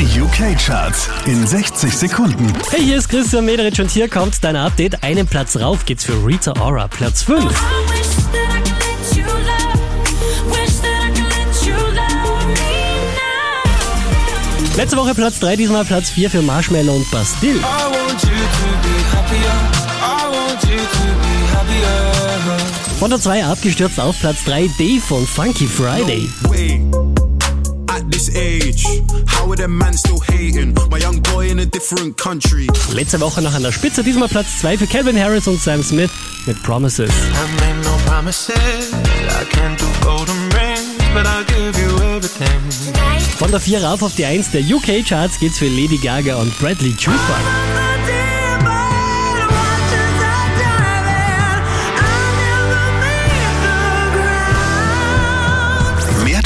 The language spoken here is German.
Die UK-Charts in 60 Sekunden. Hey, hier ist Christian Mederich und hier kommt dein Update. Einen Platz rauf geht's für Rita Ora, Platz 5. Letzte Woche Platz 3, diesmal Platz 4 für Marshmallow und Bastille. Von der 2 abgestürzt auf Platz 3 Dave von Funky Friday. Wait. At this age, how are them man still hating? My young boy in a different country. Letzte Woche noch an der Spitze, diesmal Platz 2 für Calvin Harris und Sam Smith mit Promises. I made no promises. I can't do golden rings, but I'll give you everything. Von der 4 rauf auf die 1 der UK-Charts geht's für Lady Gaga und Bradley Cooper.